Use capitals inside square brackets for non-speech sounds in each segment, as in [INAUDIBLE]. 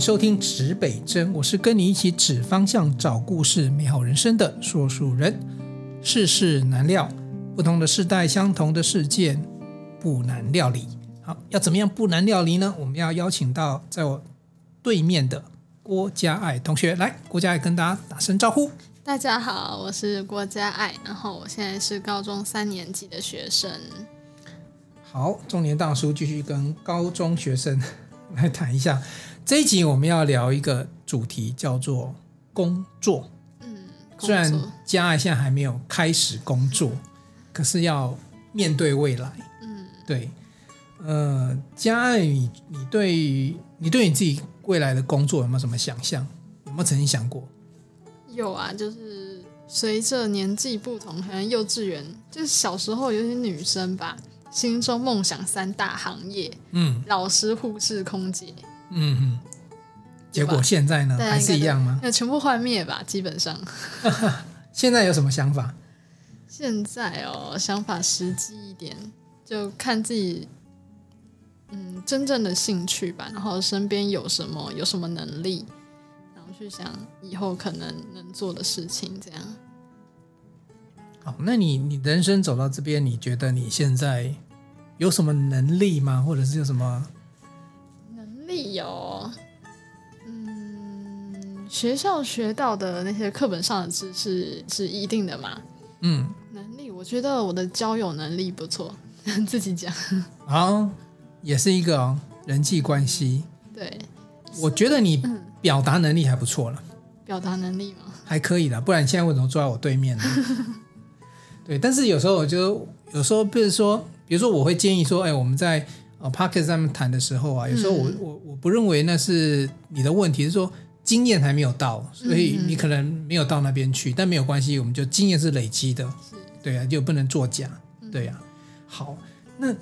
迎收听指北针，我是跟你一起指方向、找故事、美好人生的说书人。世事难料，不同的世代，相同的事件，不难料理。好，要怎么样不难料理呢？我们要邀请到在我对面的郭嘉爱同学来，郭嘉爱跟大家打声招呼。大家好，我是郭嘉爱，然后我现在是高中三年级的学生。好，中年大叔继续跟高中学生 [LAUGHS] 来谈一下。这一集我们要聊一个主题，叫做工作。嗯，虽然嘉爱现在还没有开始工作，可是要面对未来。嗯，对。呃，嘉爱，你你对你对你自己未来的工作有没有什么想象？有没有曾经想过？有啊，就是随着年纪不同，可能幼稚园就是小时候有些女生吧，心中梦想三大行业，嗯，老师、护士、空姐。嗯哼，结果现在呢，还是一样吗？那全部幻灭吧，基本上。[LAUGHS] 现在有什么想法？现在哦，想法实际一点，就看自己，嗯，真正的兴趣吧。然后身边有什么，有什么能力，然后去想以后可能能做的事情，这样。好，那你你人生走到这边，你觉得你现在有什么能力吗？或者是有什么？有，嗯，学校学到的那些课本上的知识是一定的嘛？嗯，能力，我觉得我的交友能力不错，[LAUGHS] 自己讲。啊，也是一个哦，人际关系。对，我觉得你表达能力还不错了。表达能力吗？还可以的，不然现在为什么坐在我对面呢？[LAUGHS] 对，但是有时候我就有时候，比如说，比如说，我会建议说，哎，我们在。哦 Podcast 上面谈的时候啊，有时候我、嗯、我我不认为那是你的问题，是说经验还没有到，所以你可能没有到那边去，嗯、但没有关系，我们就经验是累积的，对啊，就不能作假，对呀、啊。好，那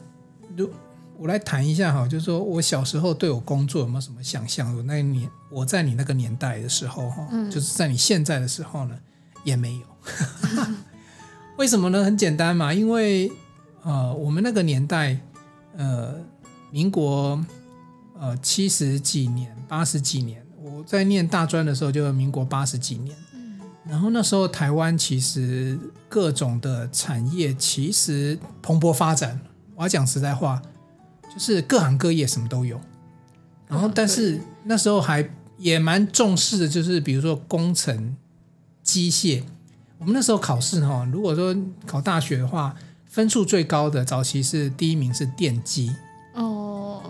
如我来谈一下哈，就是说我小时候对我工作有没有什么想象？我那年我在你那个年代的时候哈，嗯、就是在你现在的时候呢，也没有。[LAUGHS] 为什么呢？很简单嘛，因为呃，我们那个年代。呃，民国呃七十几年、八十几年，我在念大专的时候，就民国八十几年。嗯，然后那时候台湾其实各种的产业其实蓬勃发展。我要讲实在话，就是各行各业什么都有。然后，但是那时候还也蛮重视的，就是比如说工程、机械。我们那时候考试哈，如果说考大学的话。分数最高的早期是第一名是电机。哦，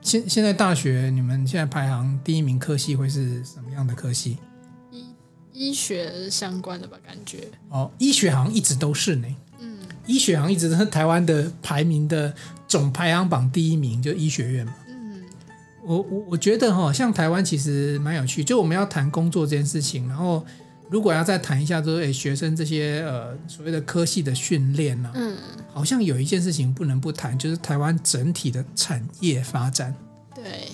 现现在大学你们现在排行第一名科系会是什么样的科系？医医学相关的吧，感觉。哦，医学好像一直都是呢，嗯，医学好像一直都是台湾的排名的总排行榜第一名，就医学院嘛，嗯，我我我觉得哈，像台湾其实蛮有趣，就我们要谈工作这件事情，然后。如果要再谈一下，就是诶，学生这些呃所谓的科系的训练呢，嗯，好像有一件事情不能不谈，就是台湾整体的产业发展。对，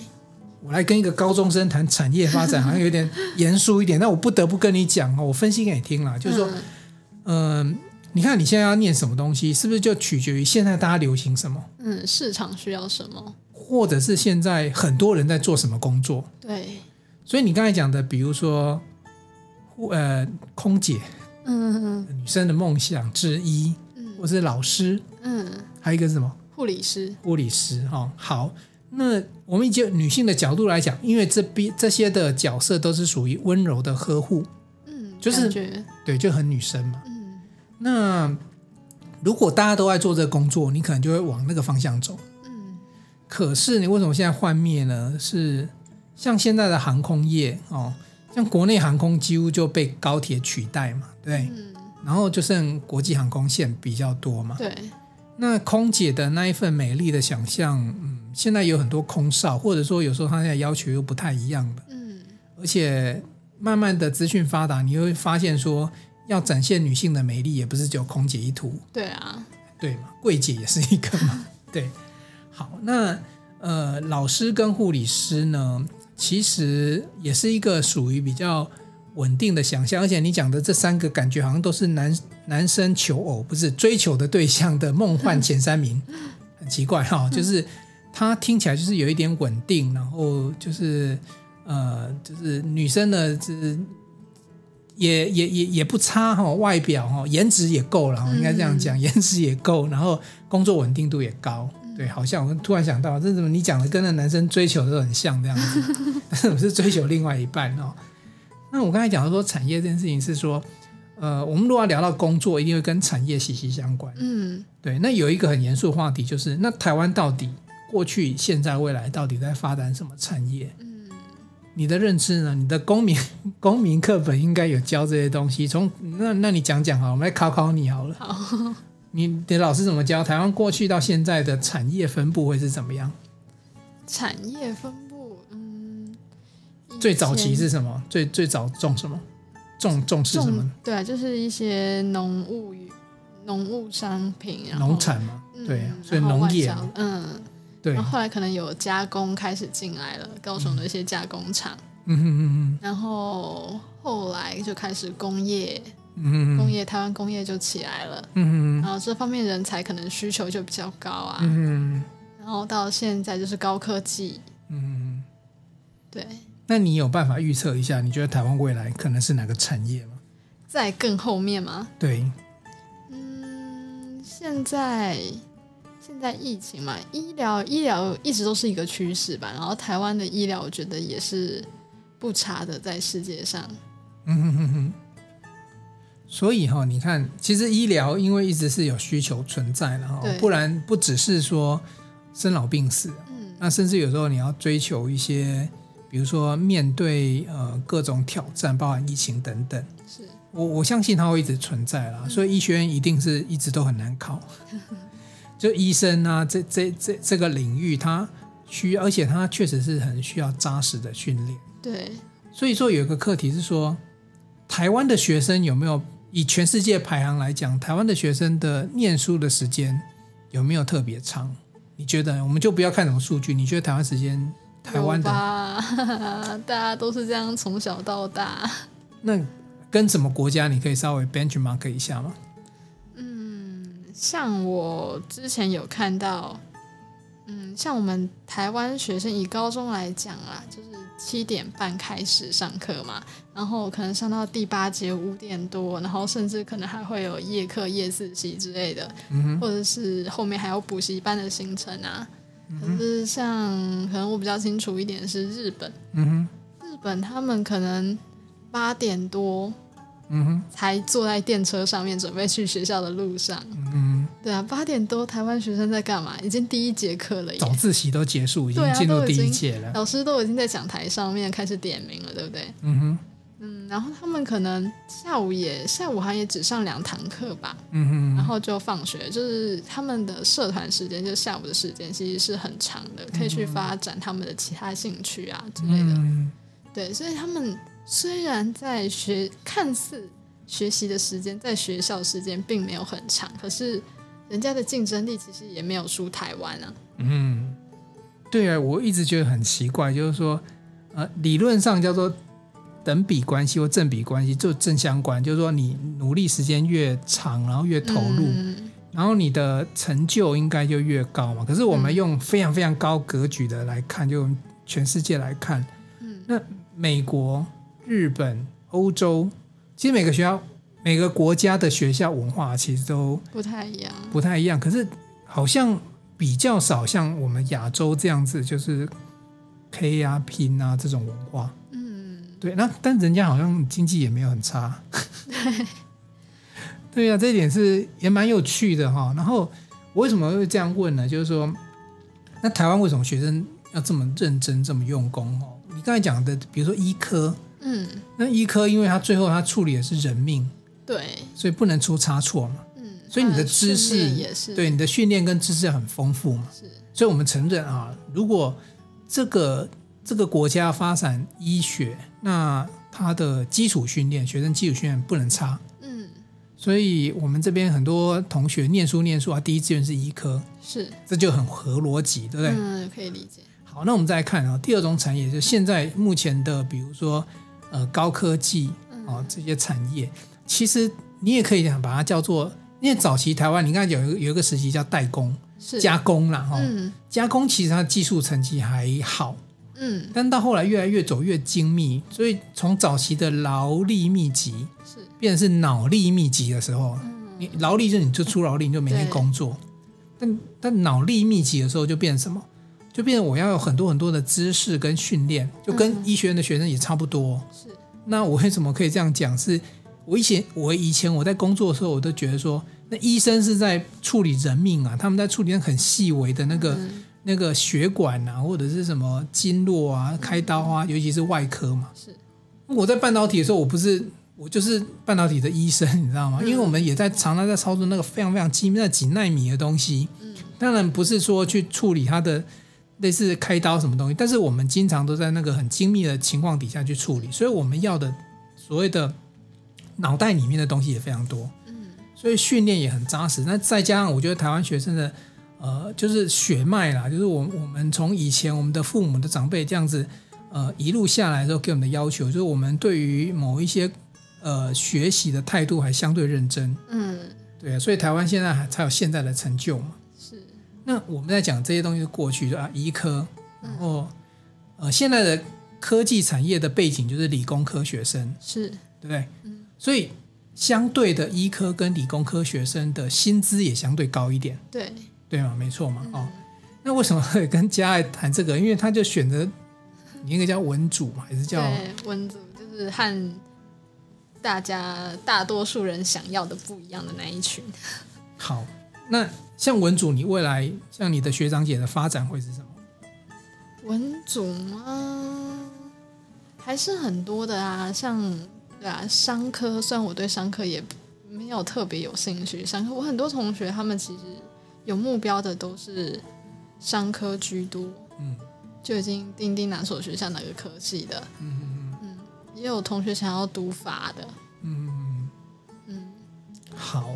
我来跟一个高中生谈产业发展，好像有点严肃一点，但我不得不跟你讲哦，我分析给你听了，就是说，嗯、呃，你看你现在要念什么东西，是不是就取决于现在大家流行什么？嗯，市场需要什么，或者是现在很多人在做什么工作？对，所以你刚才讲的，比如说。呃，空姐，嗯，女生的梦想之一，嗯，或是老师，嗯，还有一个是什么？护理师，护理师，哈，好，那我们就女性的角度来讲，因为这边这些的角色都是属于温柔的呵护，嗯，就是对，就很女生嘛，嗯，那如果大家都在做这个工作，你可能就会往那个方向走，嗯，可是你为什么现在幻灭呢？是像现在的航空业，哦。像国内航空几乎就被高铁取代嘛，对，嗯、然后就剩国际航空线比较多嘛，对。那空姐的那一份美丽的想象，嗯，现在有很多空少，或者说有时候他现在要求又不太一样的，嗯。而且慢慢的资讯发达，你会发现说，要展现女性的美丽，也不是只有空姐一途，对啊，对嘛，柜姐也是一个嘛，[LAUGHS] 对。好，那呃，老师跟护理师呢？其实也是一个属于比较稳定的想象，而且你讲的这三个感觉好像都是男男生求偶，不是追求的对象的梦幻前三名，很奇怪哈、哦，就是他听起来就是有一点稳定，然后就是呃，就是女生呢，就是也也也也不差哈，外表哈，颜值也够了，应该这样讲，颜、嗯、值也够，然后工作稳定度也高。对，好像我突然想到，这怎么你讲的跟那男生追求的都很像这样子，但 [LAUGHS] 是 [LAUGHS] 我是追求另外一半哦。那我刚才讲的说产业这件事情是说，呃，我们如果要聊到工作，一定会跟产业息息相关。嗯，对。那有一个很严肃的话题就是，那台湾到底过去、现在、未来到底在发展什么产业？嗯，你的认知呢？你的公民 [LAUGHS] 公民课本应该有教这些东西。从那那你讲讲好，我们来考考你好了。好。你的老师怎么教？台湾过去到现在的产业分布会是怎么样？产业分布，嗯，最早期是什么？最最早种什么？种重视什么？对啊，就是一些农务与农务商品，农产嘛，对啊，所以农业，嗯，对。然后后来可能有加工开始进来了，高雄的一些加工厂，嗯哼嗯嗯，然后后来就开始工业。嗯，工业台湾工业就起来了，嗯，然后这方面人才可能需求就比较高啊，嗯，然后到现在就是高科技，嗯，对。那你有办法预测一下，你觉得台湾未来可能是哪个产业吗？在更后面吗？对，嗯，现在现在疫情嘛，医疗医疗一直都是一个趋势吧，然后台湾的医疗我觉得也是不差的，在世界上，嗯哼哼哼。所以哈，你看，其实医疗因为一直是有需求存在的哈，不然不只是说生老病死，嗯，那甚至有时候你要追求一些，比如说面对呃各种挑战，包含疫情等等，是。我我相信它会一直存在啦，所以医学院一定是一直都很难考，[LAUGHS] 就医生啊，这这这这个领域，它需要，而且它确实是很需要扎实的训练，对，所以说有一个课题是说，台湾的学生有没有？以全世界排行来讲，台湾的学生的念书的时间有没有特别长？你觉得？我们就不要看什么数据，你觉得台湾时间，台湾的吧，[LAUGHS] 大家都是这样从小到大。那跟什么国家？你可以稍微 benchmark 一下吗？嗯，像我之前有看到，嗯，像我们台湾学生以高中来讲啊，就是。七点半开始上课嘛，然后可能上到第八节五点多，然后甚至可能还会有夜课、夜自习之类的，嗯，或者是后面还有补习班的行程啊。可是像可能我比较清楚一点是日本，嗯，日本他们可能八点多。才坐在电车上面准备去学校的路上。嗯，对啊，八点多，台湾学生在干嘛？已经第一节课了，早自习都结束，已经进入第一节了。老师都已经在讲台上面开始点名了，对不对？嗯哼，嗯，然后他们可能下午也下午好像也只上两堂课吧。嗯哼，然后就放学，就是他们的社团时间，就是下午的时间，其实是很长的，可以去发展他们的其他兴趣啊之类的。嗯，对，所以他们。虽然在学看似学习的时间在学校时间并没有很长，可是人家的竞争力其实也没有输台湾啊。嗯，对啊，我一直觉得很奇怪，就是说，呃，理论上叫做等比关系或正比关系，就正相关，就是说你努力时间越长，然后越投入，嗯，然后你的成就应该就越高嘛。可是我们用非常非常高格局的来看，就全世界来看，嗯，那美国。日本、欧洲，其实每个学校、每个国家的学校文化其实都不太一样，不太一样。可是好像比较少像我们亚洲这样子，就是 K 啊、拼啊这种文化。嗯，对。那但人家好像经济也没有很差。[LAUGHS] 对，对呀，这一点是也蛮有趣的哈。然后我为什么会这样问呢？就是说，那台湾为什么学生要这么认真、这么用功？哦，你刚才讲的，比如说医科。嗯，那医科因为他最后他处理的是人命，对，所以不能出差错嘛。嗯，所以你的知识也是对你的训练跟知识很丰富嘛。是，所以我们承认啊，如果这个这个国家发展医学，那它的基础训练，学生基础训练不能差。嗯，所以我们这边很多同学念书念书啊，第一志愿是医科，是，这就很合逻辑，对不对？嗯，可以理解。好，那我们再来看啊，第二种产业就是现在目前的，比如说。呃，高科技哦，这些产业，其实你也可以讲把它叫做，因为早期台湾，你刚才有有一个时期叫代工，加工啦哈、嗯，加工其实它技术层级还好，嗯，但到后来越来越走越精密，所以从早期的劳力密集是变成是脑力密集的时候，嗯你劳力就是你就出劳力，你就每天工作。但但脑力密集的时候就变成什么？就变成我要有很多很多的知识跟训练，就跟医学院的学生也差不多。是。那我为什么可以这样讲？是我以前我以前我在工作的时候，我都觉得说，那医生是在处理人命啊，他们在处理那很细微的那个、嗯、那个血管啊，或者是什么经络啊、开刀啊，尤其是外科嘛。是。我在半导体的时候，我不是。我就是半导体的医生，你知道吗？因为我们也在常常在操作那个非常非常精密那几纳米的东西。嗯当然不是说去处理它的类似开刀什么东西，但是我们经常都在那个很精密的情况底下去处理，所以我们要的所谓的脑袋里面的东西也非常多。嗯所以训练也很扎实。那再加上我觉得台湾学生的呃，就是血脉啦，就是我我们从以前我们的父母的长辈这样子呃一路下来之后给我们的要求，就是我们对于某一些呃，学习的态度还相对认真，嗯，对啊，所以台湾现在还才有现在的成就嘛。是。那我们在讲这些东西是过去的啊，医科，然后呃，现在的科技产业的背景就是理工科学生，是对不对？嗯。所以相对的，医科跟理工科学生的薪资也相对高一点，对对吗？没错嘛。哦，那为什么会跟嘉爱谈这个？因为他就选择你那个叫文组嘛，还是叫文组，就是和。大家大多数人想要的不一样的那一群。好，那像文组，你未来像你的学长姐的发展会是什么？文组吗？还是很多的啊，像对啊，商科。虽然我对商科也没有特别有兴趣，商科我很多同学他们其实有目标的都是商科居多，嗯，就已经定定哪所学校哪个科系的，嗯嗯。也有同学想要读法的，嗯嗯，好，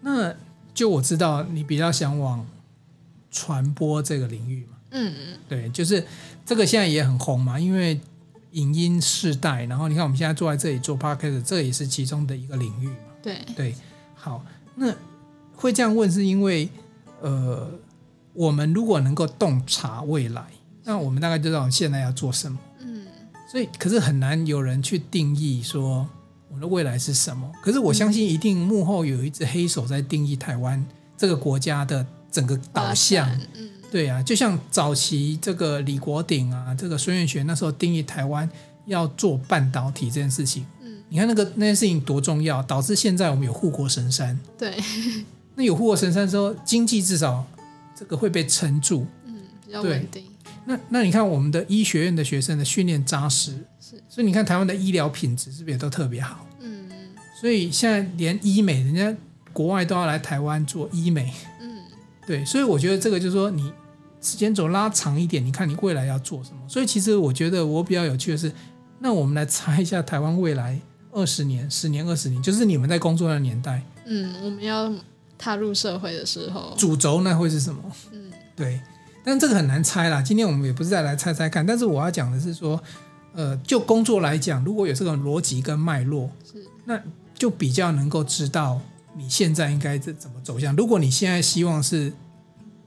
那就我知道你比较想往传播这个领域嘛，嗯嗯，对，就是这个现在也很红嘛，因为影音世代，然后你看我们现在坐在这里做 podcast，这也是其中的一个领域嘛，对对，好，那会这样问是因为，呃，我们如果能够洞察未来，那我们大概就知道现在要做什么。嗯所以，可是很难有人去定义说我的未来是什么。可是我相信，一定幕后有一只黑手在定义台湾这个国家的整个导向。嗯，对啊，就像早期这个李国鼎啊，这个孙运璇那时候定义台湾要做半导体这件事情。嗯，你看那个那件事情多重要，导致现在我们有护国神山。对，[LAUGHS] 那有护国神山之后，经济至少这个会被撑住。嗯，比较稳定。那那你看我们的医学院的学生的训练扎实，是，所以你看台湾的医疗品质是不是也都特别好？嗯，所以现在连医美，人家国外都要来台湾做医美，嗯，对，所以我觉得这个就是说，你时间轴拉长一点，你看你未来要做什么。所以其实我觉得我比较有趣的是，那我们来猜一下台湾未来二十年、十年、二十年，就是你们在工作的年代，嗯，我们要踏入社会的时候，主轴那会是什么？嗯，对。但这个很难猜啦。今天我们也不是再来猜猜看，但是我要讲的是说，呃，就工作来讲，如果有这个逻辑跟脉络，是，那就比较能够知道你现在应该怎么走向。如果你现在希望是，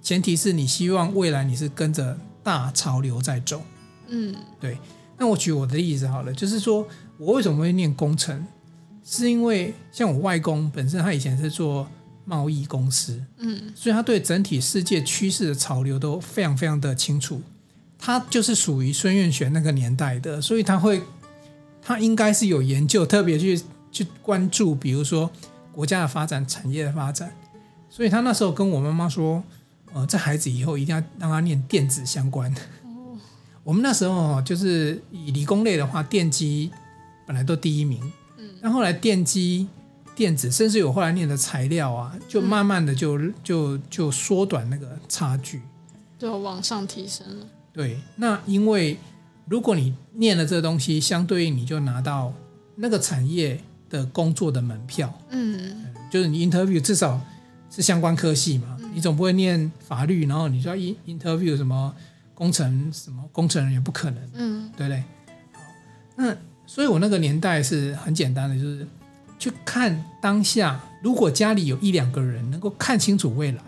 前提是你希望未来你是跟着大潮流在走，嗯，对。那我举我的例子好了，就是说我为什么会念工程，是因为像我外公本身他以前是做。贸易公司，嗯，所以他对整体世界趋势的潮流都非常非常的清楚。他就是属于孙运璇那个年代的，所以他会，他应该是有研究，特别去去关注，比如说国家的发展、产业的发展。所以他那时候跟我妈妈说，呃，这孩子以后一定要让他念电子相关的。哦，我们那时候就是以理工类的话，电机本来都第一名，嗯，但后来电机。电子，甚至有后来念的材料啊，就慢慢的就、嗯、就就缩短那个差距，就往上提升了。对，那因为如果你念了这个东西，相对应你就拿到那个产业的工作的门票。嗯，就是你 interview 至少是相关科系嘛，嗯、你总不会念法律，然后你就要 interview 什么工程什么工程人也不可能，嗯，对不对？好，那所以我那个年代是很简单的，就是。去看当下，如果家里有一两个人能够看清楚未来，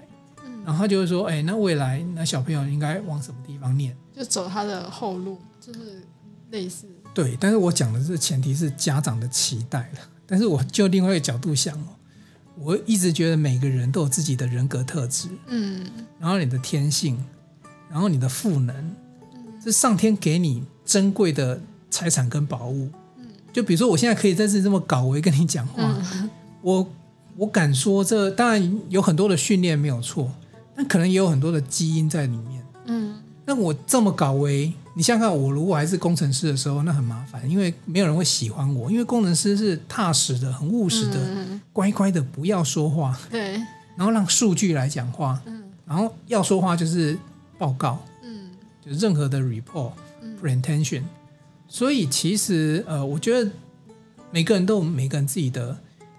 嗯，然后他就会说，哎，那未来那小朋友应该往什么地方念？就走他的后路，就是类似。对，但是我讲的是前提是家长的期待了。但是我就另外一个角度想哦，我一直觉得每个人都有自己的人格特质，嗯，然后你的天性，然后你的赋能，是上天给你珍贵的财产跟宝物。就比如说我现在可以在这里这么搞，我跟你讲话，嗯、我我敢说这当然有很多的训练没有错，但可能也有很多的基因在里面。嗯，那我这么搞为，你想想看，我如果还是工程师的时候，那很麻烦，因为没有人会喜欢我，因为工程师是踏实的、很务实的、嗯、乖乖的，不要说话，对，然后让数据来讲话，嗯，然后要说话就是报告，嗯，就任何的 report、嗯、presentation。所以其实呃，我觉得每个人都有每个人自己的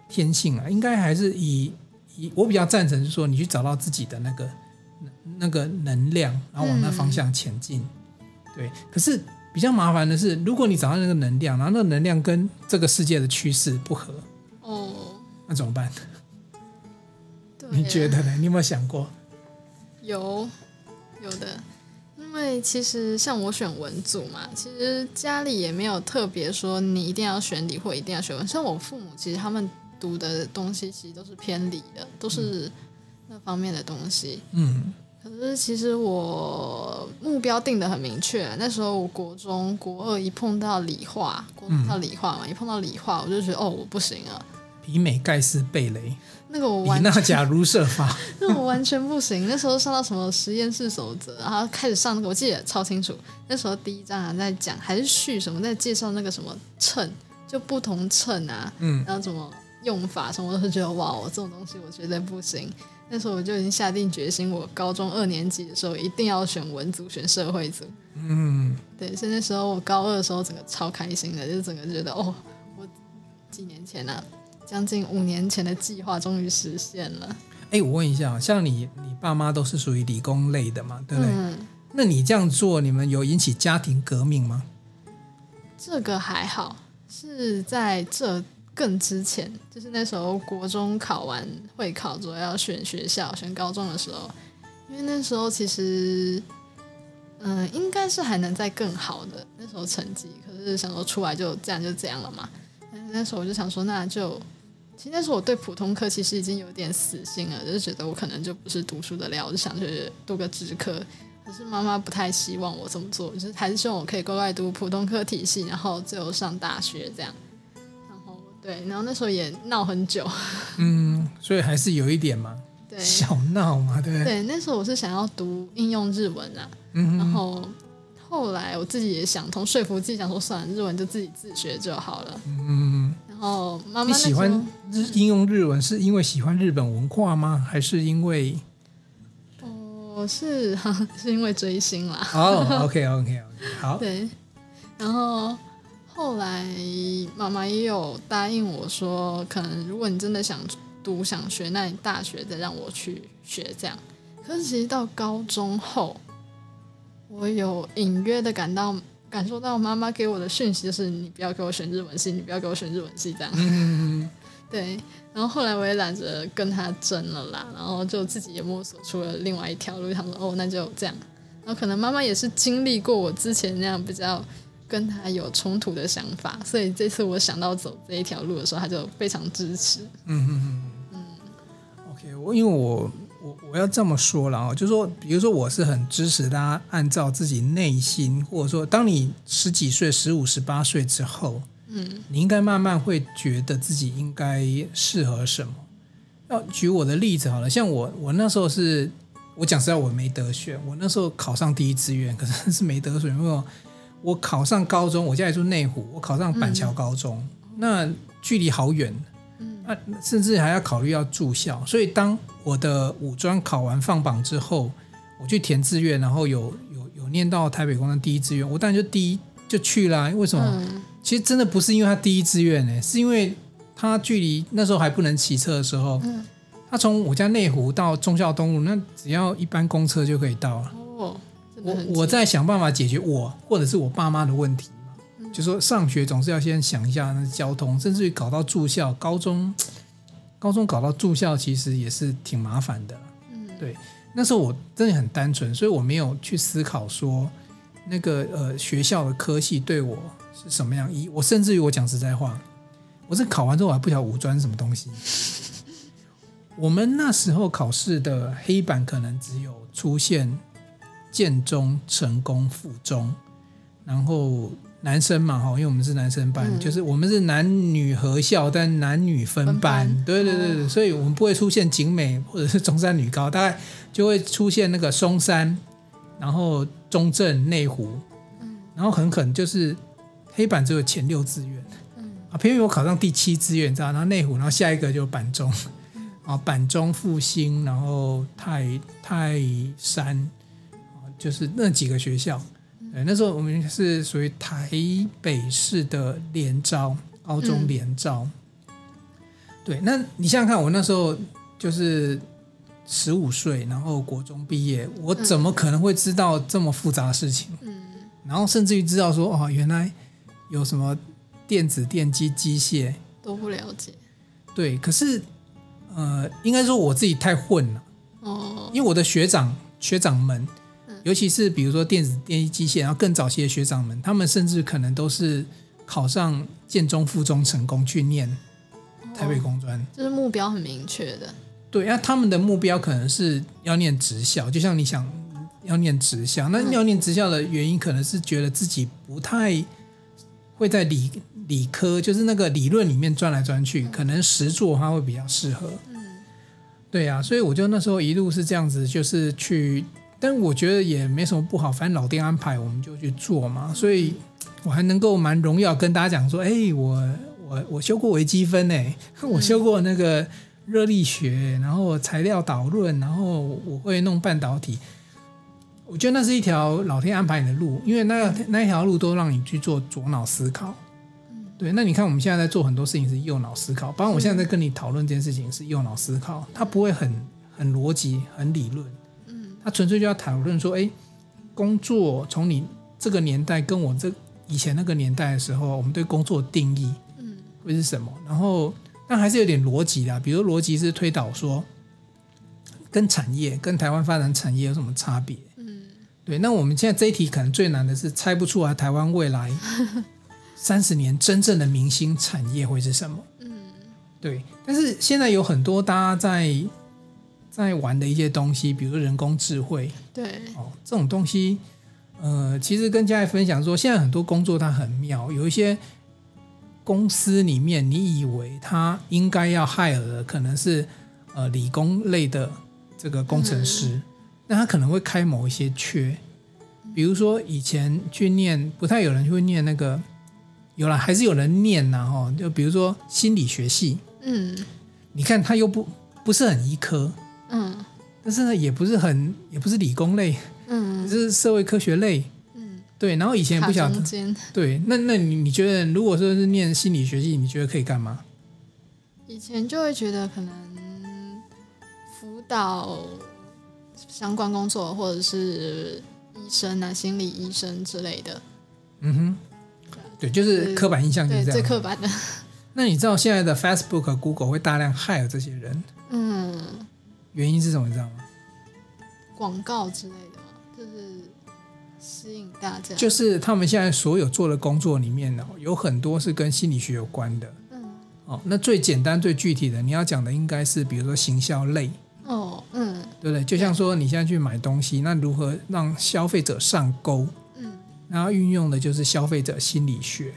天性啊，应该还是以以我比较赞成，就是说你去找到自己的那个那个能量，然后往那方向前进。嗯、对，可是比较麻烦的是，如果你找到那个能量，然后那个能量跟这个世界的趋势不合，哦，那怎么办？你觉得呢？你有没有想过？有，有的。因为其实像我选文组嘛，其实家里也没有特别说你一定要选理或一定要选文。像我父母，其实他们读的东西其实都是偏理的，都是那方面的东西。嗯。可是其实我目标定的很明确，那时候我国中国二一碰到理化，国中到理化嘛，一碰到理化，我就觉得哦，我不行啊。比美盖斯贝雷。那个我完全，那假如设法，[LAUGHS] 那我完全不行。那时候上到什么实验室守则，然后开始上那个，我记得超清楚。那时候第一章啊，在讲还是序什么，在介绍那个什么秤，就不同秤啊，嗯，然后怎么用法什么，我就觉得哇，我这种东西我绝对不行。那时候我就已经下定决心，我高中二年级的时候一定要选文组，选社会组。嗯，对，所以那时候我高二的时候，整个超开心的，就整个觉得哦，我几年前呢、啊。将近五年前的计划终于实现了。哎，我问一下，像你，你爸妈都是属于理工类的嘛，对不对？嗯。那你这样做，你们有引起家庭革命吗？这个还好，是在这更之前，就是那时候国中考完会考之后要选学校、选高中的时候，因为那时候其实，嗯，应该是还能再更好的那时候成绩，可是想说出来就这样就这样了嘛。那时候我就想说，那就其实那时候我对普通科其实已经有点死心了，就是觉得我可能就不是读书的料，我就想去读个职科。可是妈妈不太希望我这么做，就是还是希望我可以乖乖读普通科体系，然后最后上大学这样。对，然后那时候也闹很久。[LAUGHS] 嗯，所以还是有一点嘛，对，小闹嘛，对不对？对，那时候我是想要读应用日文啊，嗯，然后。后来我自己也想通，说服自己想说，算了，日文就自己自学就好了。嗯，然后妈妈你喜欢日应用日文，是因为喜欢日本文化吗？还是因为？哦，是 [LAUGHS] 是因为追星啦。哦，OK OK OK，好。对，然后后来妈妈也有答应我说，可能如果你真的想读想学，那你大学再让我去学这样。可是其实到高中后。我有隐约的感到感受到妈妈给我的讯息，就是你不要给我选日文系，你不要给我选日文系这样。[LAUGHS] 嗯、对，然后后来我也懒得跟他争了啦，然后就自己也摸索出了另外一条路。他说：“哦，那就这样。”然后可能妈妈也是经历过我之前那样比较跟他有冲突的想法，所以这次我想到走这一条路的时候，他就非常支持。嗯嗯嗯嗯。OK，我因为我。我我要这么说了啊，就是说，比如说，我是很支持大家按照自己内心，或者说，当你十几岁、十五、十八岁之后，嗯，你应该慢慢会觉得自己应该适合什么。要举我的例子好了，像我，我那时候是，我讲实在，我没得选，我那时候考上第一志愿，可是是没得选，因为我考上高中，我家里住内湖，我考上板桥高中，嗯、那距离好远。啊，甚至还要考虑要住校，所以当我的五专考完放榜之后，我去填志愿，然后有有有念到台北工专第一志愿，我当然就第一就去了。为什么？嗯、其实真的不是因为他第一志愿呢，是因为他距离那时候还不能骑车的时候，嗯、他从我家内湖到忠孝东路，那只要一班公车就可以到了。哦，我我在想办法解决我或者是我爸妈的问题嘛。就说上学总是要先想一下那交通，甚至于搞到住校，高中 [TSK] 高中搞到住校其实也是挺麻烦的。嗯，对。那时候我真的很单纯，所以我没有去思考说那个呃学校的科系对我是什么样意义。我甚至于我讲实在话，我是考完之后我还不晓得五专什么东西。[LAUGHS] 我们那时候考试的黑板可能只有出现建中、成功、附中，然后。男生嘛，哈，因为我们是男生班，嗯、就是我们是男女合校，但男女分班。分班。对对对对，哦、所以我们不会出现景美或者是中山女高，大概就会出现那个松山，然后中正、内湖，嗯，然后很可能就是黑板只有前六志愿，嗯。啊，偏偏我考上第七志愿，你知道，然后内湖，然后下一个就板中，啊，板中复兴，然后泰泰山，啊，就是那几个学校。对，那时候我们是属于台北市的联招，高中联招。嗯、对，那你想想看，我那时候就是十五岁，然后国中毕业，我怎么可能会知道这么复杂的事情？嗯，然后甚至于知道说，哦，原来有什么电子、电机、机械都不了解。对，可是呃，应该说我自己太混了哦，因为我的学长学长们。尤其是比如说电子、电机、机械，然后更早期的学长们，他们甚至可能都是考上建中、附中成功去念台北工专，就是目标很明确的。对，那他们的目标可能是要念职校，就像你想要念职校，那要念职校的原因，可能是觉得自己不太会在理理科，就是那个理论里面钻来钻去，可能实作它会比较适合。嗯，对呀，所以我就那时候一路是这样子，就是去。但我觉得也没什么不好，反正老天安排我们就去做嘛，所以我还能够蛮荣耀跟大家讲说，哎，我我我修过微积分呢，[LAUGHS] 我修过那个热力学，然后材料导论，然后我会弄半导体。我觉得那是一条老天安排你的路，因为那那一条路都让你去做左脑思考。对，那你看我们现在在做很多事情是右脑思考，包括我现在在跟你讨论这件事情是右脑思考，它不会很很逻辑、很理论。他纯粹就要讨论说，哎，工作从你这个年代跟我这以前那个年代的时候，我们对工作的定义，嗯，会是什么？然后，但还是有点逻辑的，比如逻辑是推导说，跟产业跟台湾发展产业有什么差别？嗯，对。那我们现在这一题可能最难的是猜不出来台湾未来 [LAUGHS] 三十年真正的明星产业会是什么？嗯，对。但是现在有很多大家在。在玩的一些东西，比如说人工智慧，对。哦，这种东西，呃，其实跟家里分享说，现在很多工作它很妙，有一些公司里面，你以为他应该要 hire 的可能是呃理工类的这个工程师，那、嗯、他可能会开某一些缺，比如说以前去念，不太有人会念那个，有了还是有人念呐哈，就比如说心理学系，嗯，你看他又不不是很医科。嗯，但是呢，也不是很，也不是理工类，嗯，就是社会科学类，嗯，对。然后以前也不晓得，[LAUGHS] 对。那那你你觉得，如果说是念心理学系，你觉得可以干嘛？以前就会觉得可能辅导相关工作，或者是医生啊，心理医生之类的。嗯哼，对，就是刻板印象就是这样，最刻板的。[LAUGHS] 那你知道现在的 Facebook、Google 会大量 hire 这些人？嗯。原因是什么？你知道吗？广告之类的吗？就是吸引大家。就是他们现在所有做的工作里面呢，有很多是跟心理学有关的。嗯。哦，那最简单、最具体的，你要讲的应该是，比如说行销类。哦，嗯，对不对？就像说你现在去买东西，那如何让消费者上钩？嗯。然后运用的就是消费者心理学。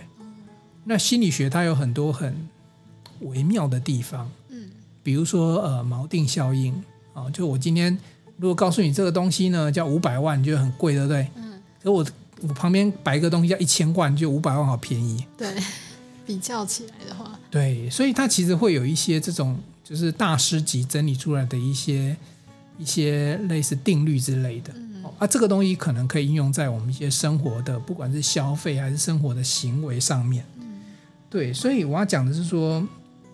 那心理学它有很多很微妙的地方。比如说，呃，锚定效应啊，就我今天如果告诉你这个东西呢，叫五百万，你觉得很贵，对不对？嗯。可我我旁边摆一个东西叫一千万，就五百万好便宜。对，[LAUGHS] 比较起来的话。对，所以它其实会有一些这种，就是大师级整理出来的一些一些类似定律之类的。嗯。啊，这个东西可能可以应用在我们一些生活的，不管是消费还是生活的行为上面。嗯。对，所以我要讲的是说。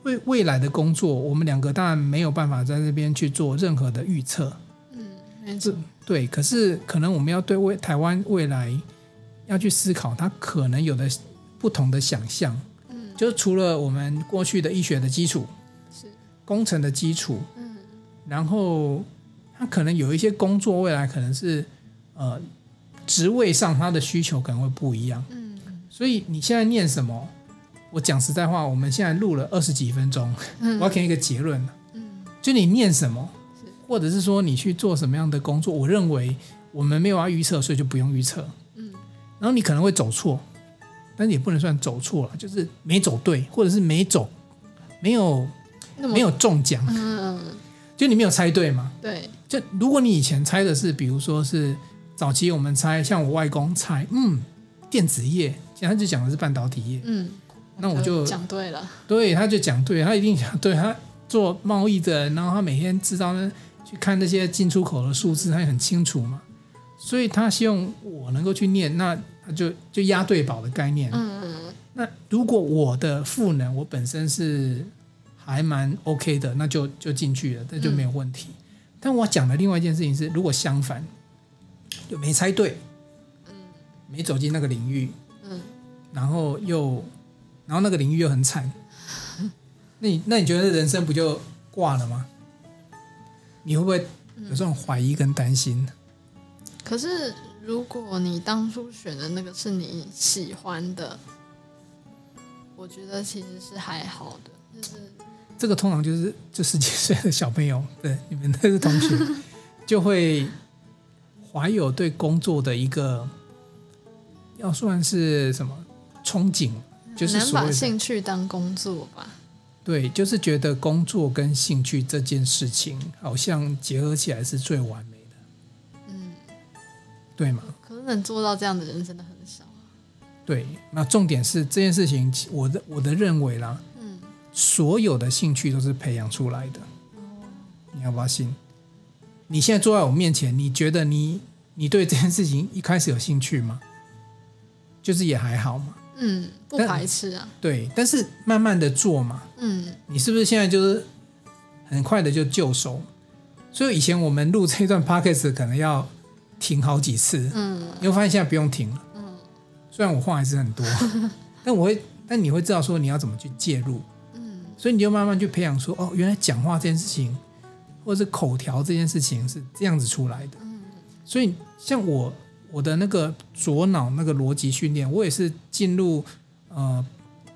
未未来的工作，我们两个当然没有办法在这边去做任何的预测。嗯，没错。对，可是可能我们要对未台湾未来要去思考，它可能有的不同的想象。嗯，就是除了我们过去的医学的基础，是工程的基础。嗯，然后他可能有一些工作未来可能是呃职位上他的需求可能会不一样。嗯，所以你现在念什么？我讲实在话，我们现在录了二十几分钟，嗯。我要给你一个结论。嗯，就你念什么，或者是说你去做什么样的工作，我认为我们没有要预测，所以就不用预测。嗯，然后你可能会走错，但是也不能算走错了，就是没走对，或者是没走，没有没有中奖，嗯，就你没有猜对嘛。对，就如果你以前猜的是，比如说是早期我们猜，像我外公猜，嗯，电子业，现在他就讲的是半导体业，嗯，那我就讲对了，对，他就讲对，他一定讲对，他做贸易的人，然后他每天知道呢，去看那些进出口的数字，他也很清楚嘛，所以他希望我能够去念，那他就就押对宝的概念。嗯嗯，那如果我的赋能，我本身是还蛮 OK 的，那就就进去了，那就没有问题。但我讲的另外一件事情是，如果相反，就没猜对，嗯。没走进那个领域，嗯，然后又，然后那个领域又很惨，[LAUGHS] 那你那你觉得人生不就挂了吗？你会不会有这种怀疑跟担心？可是如果你当初选的那个是你喜欢的，我觉得其实是还好的，就是这个通常就是就十几岁的小朋友，对你们那是同学，[LAUGHS] 就会怀有对工作的一个要算是什么憧憬，就是能把兴趣当工作吧。对，就是觉得工作跟兴趣这件事情好像结合起来是最完美的，嗯，对吗？可是能做到这样的人真的很少。对，那重点是这件事情，我的我的认为啦，嗯，所有的兴趣都是培养出来的。你要不要信？你现在坐在我面前，你觉得你你对这件事情一开始有兴趣吗？就是也还好嘛。嗯，不排斥啊。对，但是慢慢的做嘛，嗯你是不是现在就是很快的就就熟？所以以前我们录这一段 podcast 可能要停好几次，嗯你会发现现在不用停了。嗯虽然我话还是很多，[LAUGHS] 但我会，但你会知道说你要怎么去介入，嗯所以你就慢慢去培养说，哦，原来讲话这件事情，或者是口条这件事情是这样子出来的。嗯所以像我我的那个左脑那个逻辑训练，我也是进入呃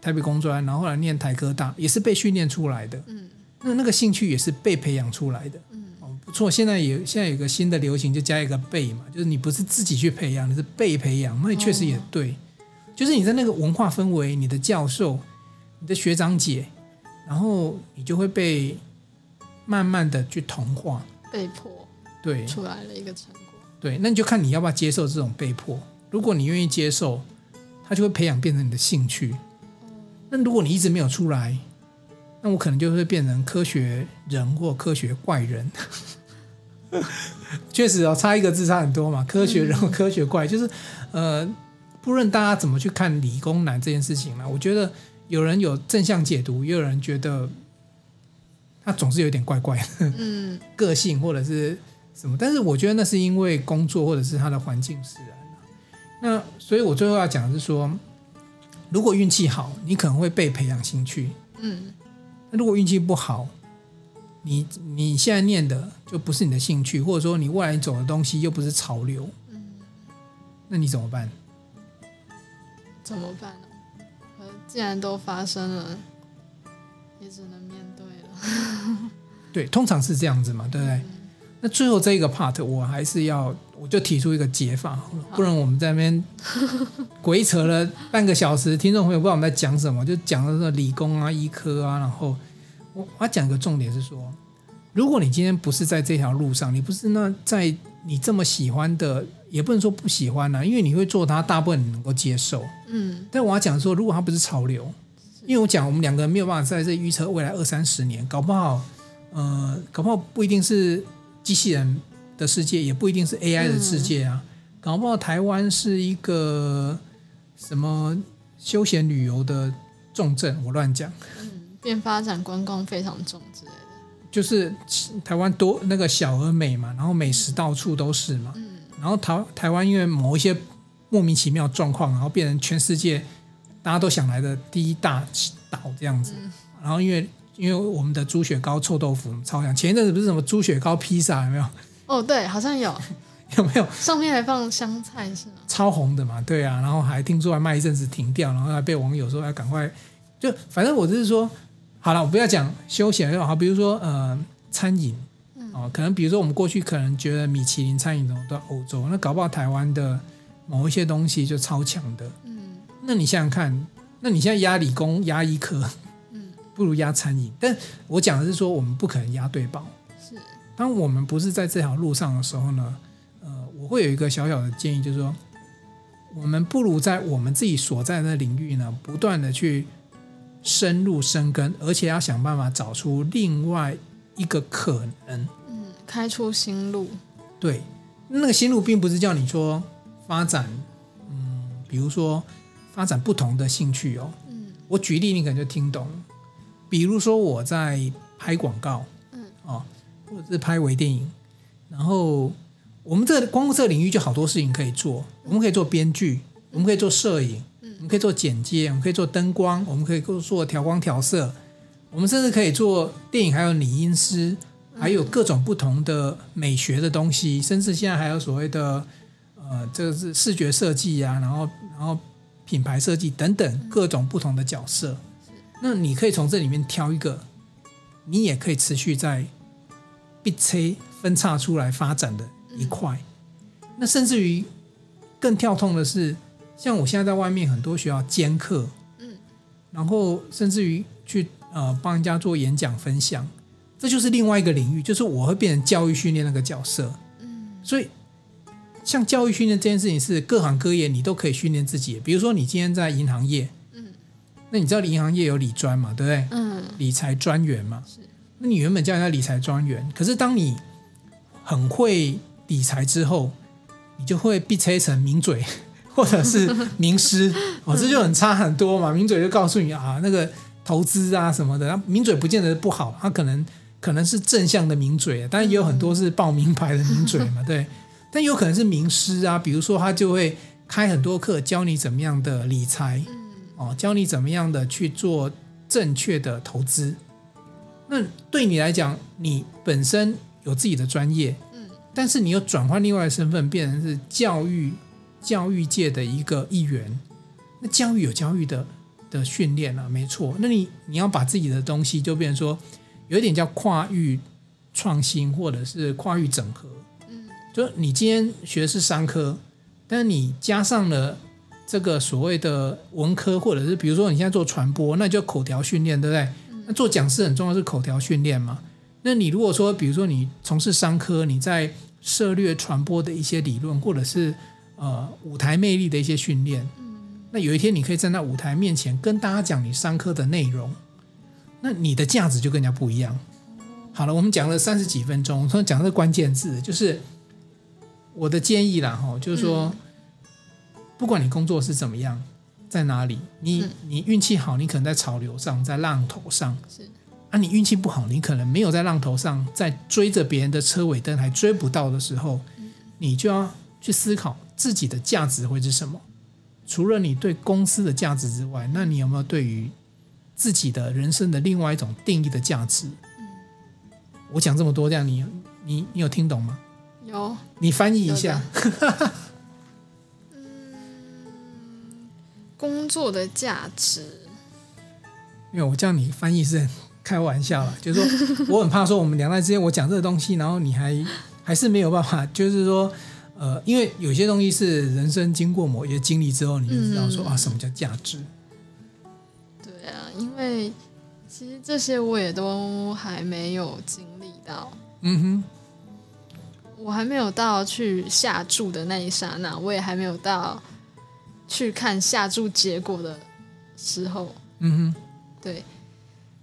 台北工专，然后后来念台科大，也是被训练出来的。嗯那那个兴趣也是被培养出来的。嗯哦，不错，现在有现在有个新的流行，就加一个被嘛，就是你不是自己去培养，你是被培养，那也确实也对。就是你在那个文化氛围，你的教授、你的学长姐，然后你就会被慢慢的去同化。被迫对出来了一个成果。对，那你就看你要不要接受这种被迫。如果你愿意接受，它就会培养变成你的兴趣。那如果你一直没有出来，那我可能就会变成科学人或科学怪人。[LAUGHS] 确实哦，差一个字差很多嘛。科学人或科学怪，就是呃，不论大家怎么去看理工男这件事情呢，我觉得有人有正向解读，也有人觉得他总是有点怪怪的嗯 [LAUGHS] 个性或者是什么。但是我觉得那是因为工作或者是他的环境使然啊。那所以我最后要讲的是说，如果运气好，你可能会被培养兴趣。嗯那如果运气不好，你你现在念的就不是你的兴趣，或者说你未来走的东西又不是潮流，嗯，那你怎么办？怎么办呢？可既然都发生了，也只能面对了。[LAUGHS] 对，通常是这样子嘛，对不对？那最后这一个 part，我还是要，我就提出一个解法，不然我们在那边 [LAUGHS] 鬼扯了半个小时，听众朋友不知道我们在讲什么，就讲的是理工啊、医科啊，然后我我要讲一个重点是说，如果你今天不是在这条路上，你不是那在你这么喜欢的，也不能说不喜欢啊，因为你会做它，大部分你能够接受。嗯。但我要讲说，如果它不是潮流，因为我讲我们两个人没有办法在这预测未来二三十年，搞不好，呃，搞不好不一定是机器人的世界，也不一定是 AI 的世界啊，搞不好台湾是一个什么休闲旅游的重镇，我乱讲，嗯，变发展观光非常重之类的。就是台湾多那个小而美嘛，然后美食到处都是嘛，嗯。然后台台湾因为某一些莫名其妙状况，然后变成全世界大家都想来的第一大岛这样子。嗯。然后因为因为我们的猪血糕、臭豆腐超强，前一阵子不是什么猪血糕披萨有没有？哦，对，好像有，[LAUGHS] 有没有？上面还放香菜是吗？超红的嘛，对啊，然后还听说还卖一阵子停掉，然后还被网友说要赶快，就反正我就是说，好了，我不要讲休闲就好，比如说呃餐饮，哦，可能比如说我们过去可能觉得米其林餐饮都到欧洲，那搞不好台湾的某一些东西就超强的，嗯，那你想想看，那你现在压理工、压医科，嗯，不如压餐饮，但我讲的是说我们不可能压对宝。当我们不是在这条路上的时候呢，呃，我会有一个小小的建议，就是说，我们不如在我们自己所在的领域呢，不断的去深入深耕，而且要想办法找出另外一个可能，嗯，开出新路。对，那个新路并不是叫你说发展，嗯，比如说发展不同的兴趣哦，嗯，我举例你可能就听懂，比如说我在拍广告，嗯，哦。或者是拍微电影，然后我们这个光这个领域就好多事情可以做。我们可以做编剧，我们可以做摄影，嗯我们可以做剪接，我们可以做灯光，我们可以做调光调色，我们甚至可以做电影，还有拟音师，还有各种不同的美学的东西，甚至现在还有所谓的呃，这个是视觉设计啊，然后然后品牌设计等等各种不同的角色。那你可以从这里面挑一个，你也可以持续在。被切分叉出来发展的一块，那甚至于更跳痛的是，像我现在在外面很多学校兼课，嗯，然后甚至于去呃帮人家做演讲分享，这就是另外一个领域，就是我会变成教育训练那个角色，嗯，所以像教育训练这件事情是各行各业你都可以训练自己，比如说你今天在银行业，那你知道银行业有理专嘛，对不对？嗯，理财专员嘛，是。那你原本叫人家理财专员，可是当你很会理财之后，你就会被切成名嘴或者是名师 [LAUGHS] 哦，这就很差很多嘛。名嘴就告诉你啊，那个投资啊什么的，名嘴不见得不好，他可能可能是正向的名嘴，但也有很多是报名牌的名嘴嘛，[LAUGHS] 对。但有可能是名师啊，比如说他就会开很多课，教你怎么样的理财，哦，教你怎么样的去做正确的投资。那对你来讲，你本身有自己的专业，嗯，但是你又转换另外的身份，变成是教育教育界的一个一员。那教育有教育的的训练啊，没错。那你你要把自己的东西，就变成说，有一点叫跨域创新，或者是跨域整合。嗯，就你今天学的是商科，但是你加上了这个所谓的文科，或者是比如说你现在做传播，那就口条训练，对不对？那做讲师很重要，是口条训练嘛？那你如果说，比如说你从事商科，你在涉略传播的一些理论，或者是呃舞台魅力的一些训练，那有一天你可以站在舞台面前跟大家讲你商科的内容，那你的价值就更加不一样。好了，我们讲了三十几分钟，说讲这个关键字，就是我的建议啦，哈，就是说，不管你工作是怎么样。在哪里？你你运气好，你可能在潮流上，在浪头上。是啊，你运气不好，你可能没有在浪头上，在追着别人的车尾灯还追不到的时候，你就要去思考自己的价值会是什么。除了你对公司的价值之外，那你有没有对于自己的人生的另外一种定义的价值？我讲这么多，这样你你你有听懂吗？有，你翻译一下。工作的价值，因为我叫你翻译是开玩笑了，[LAUGHS] 就是说我很怕说我们两代之间我讲这个东西，然后你还 [LAUGHS] 还是没有办法，就是说呃，因为有些东西是人生经过某一些经历之后，你就知道说、嗯、啊什么叫价值。对啊，因为其实这些我也都还没有经历到。嗯哼，我还没有到去下注的那一刹那，我也还没有到。去看下注结果的时候，嗯哼，对，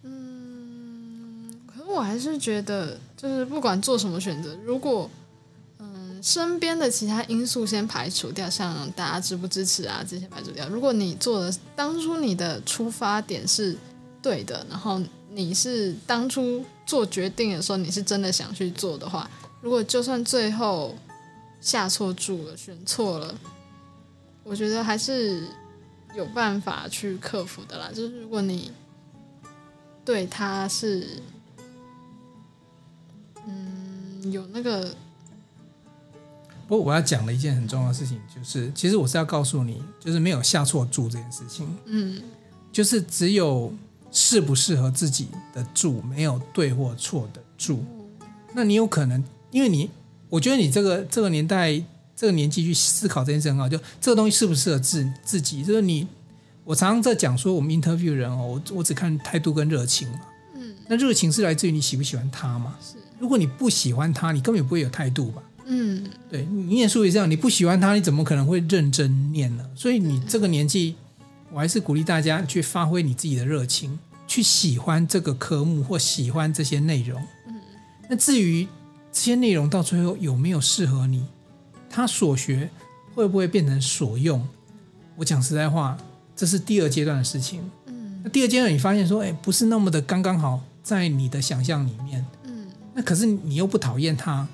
嗯，可是我还是觉得，就是不管做什么选择，如果嗯身边的其他因素先排除掉，像大家支不支持啊这些排除掉，如果你做的当初你的出发点是对的，然后你是当初做决定的时候你是真的想去做的话，如果就算最后下错注了，选错了。我觉得还是有办法去克服的啦。就是如果你对他是，嗯，有那个不过我要讲的一件很重要的事情，就是其实我是要告诉你，就是没有下错注这件事情。嗯，就是只有适不适合自己的注，没有对或错的注。那你有可能，因为你，我觉得你这个这个年代、这个年纪去思考这件事很好。就这个东西适不适合自自己，就是你，我常常在讲说，我们 interview 人哦，我我只看态度跟热情嘛。嗯，那热情是来自于你喜不喜欢他嘛？是。如果你不喜欢他，你根本不会有态度吧？嗯，对，你念书也这样，你不喜欢他，你怎么可能会认真念呢？所以你这个年纪，我还是鼓励大家去发挥你自己的热情，去喜欢这个科目或喜欢这些内容。嗯，那至于这些内容到最后有没有适合你，他所学会不会变成所用？我讲实在话，这是第二阶段的事情。嗯，那第二阶段你发现说，哎，不是那么的刚刚好在你的想象里面。嗯，那可是你又不讨厌他。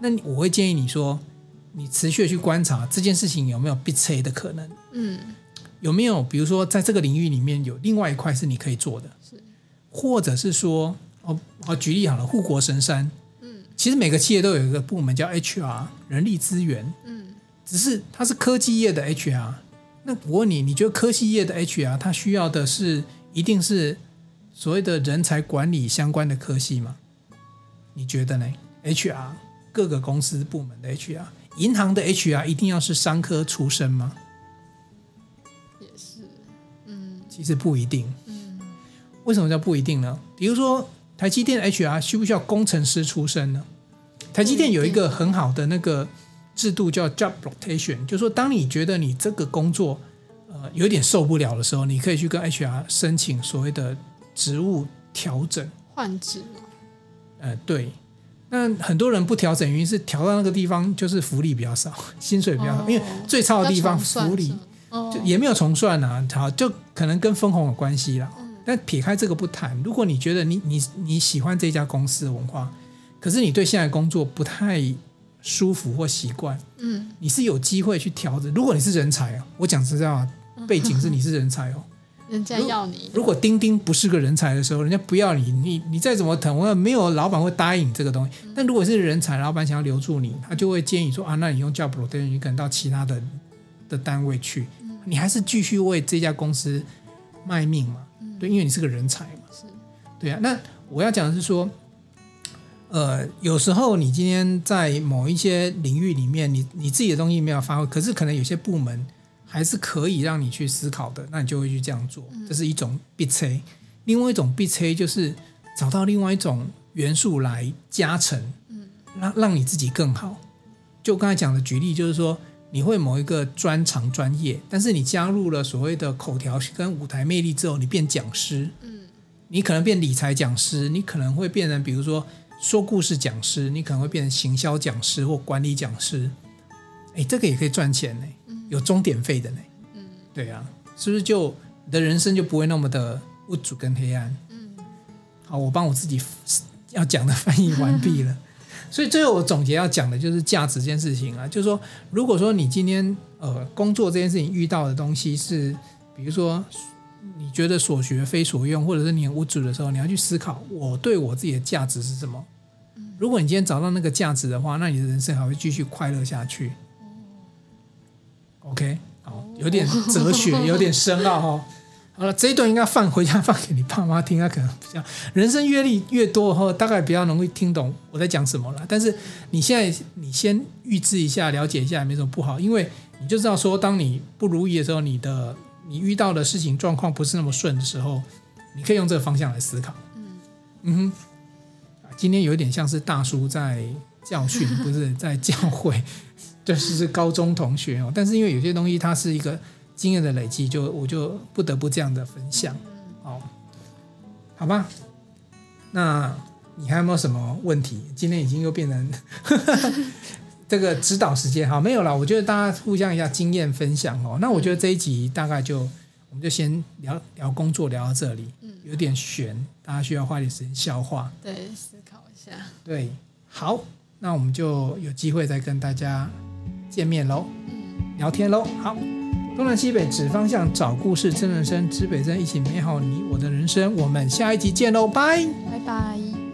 那我会建议你说，你持续的去观察这件事情有没有必测的可能，嗯，有没有比如说在这个领域里面有另外一块是你可以做的，是，或者是说，哦，哦举例好了，护国神山，嗯，其实每个企业都有一个部门叫 HR 人力资源，嗯，只是它是科技业的 HR。那我问你，你觉得科技业的 HR 它需要的是一定是所谓的人才管理相关的科系吗？你觉得呢？HR？各个公司部门的 HR，银行的 HR 一定要是商科出身吗？也是，嗯，其实不一定。嗯，为什么叫不一定呢？比如说台积电 HR 需不需要工程师出身呢？台积电有一个很好的那个制度叫 job rotation，就是说当你觉得你这个工作呃有点受不了的时候，你可以去跟 HR 申请所谓的职务调整。换职吗？呃，对。那很多人不调整，原因是调到那个地方就是福利比较少，[LAUGHS] 薪水比较少，哦、因为最差的地方福利就也没有重算啊，好，就可能跟分红有关系啦。嗯、但撇开这个不谈，如果你觉得你你你喜欢这家公司的文化，可是你对现在工作不太舒服或习惯，嗯，你是有机会去调整。如果你是人才啊，我讲实在话，背景是你是人才哦。[LAUGHS] 人家要你，如果丁丁不是个人才的时候，人家不要你，你你再怎么疼，我没有老板会答应这个东西。但如果是人才，老板想要留住你，他就会建议说啊，那你用 job rotation，你可能到其他的的单位去，你还是继续为这家公司卖命嘛？对，因为你是个人才嘛。是，对啊。那我要讲的是说，呃，有时候你今天在某一些领域里面，你你自己的东西没有发挥，可是可能有些部门。还是可以让你去思考的，那你就会去这样做，这是一种必测。另外一种必 C 就是找到另外一种元素来加成，让让你自己更好。就刚才讲的举例，就是说你会某一个专长专业，但是你加入了所谓的口条跟舞台魅力之后，你变讲师，你可能变理财讲师，你可能会变成比如说说故事讲师，你可能会变成行销讲师或管理讲师，哎，这个也可以赚钱呢。有钟点费的呢，嗯，对啊，是不是就你的人生就不会那么的无助跟黑暗？嗯，好，我帮我自己要讲的翻译完毕了，所以最后我总结要讲的就是价值这件事情啊，就是说，如果说你今天呃工作这件事情遇到的东西是，比如说你觉得所学非所用，或者是你很无助的时候，你要去思考我对我自己的价值是什么。如果你今天找到那个价值的话，那你的人生还会继续快乐下去。OK，好，有点哲学，有点深奥哈。好了，这一段应该放回家放给你爸妈听，他可能比较人生阅历越多后，大概比较容易听懂我在讲什么了。但是你现在你先预知一下，了解一下也没什么不好，因为你就知道说，当你不如意的时候，你的你遇到的事情状况不是那么顺的时候，你可以用这个方向来思考。嗯嗯哼，今天有点像是大叔在教训，不是在教诲。[LAUGHS] 就是是高中同学哦，但是因为有些东西它是一个经验的累积，就我就不得不这样的分享哦，好吧？那你还有没有什么问题？今天已经又变成 [LAUGHS] 这个指导时间，好，没有了。我觉得大家互相一下经验分享哦。那我觉得这一集大概就我们就先聊聊工作，聊到这里，有点悬，大家需要花点时间消化，对，思考一下，对，好，那我们就有机会再跟大家。见面喽，聊天喽，好，东南西北指方向，找故事，真人生，指北针，一起美好你我的人生，我们下一集见喽，拜，拜拜。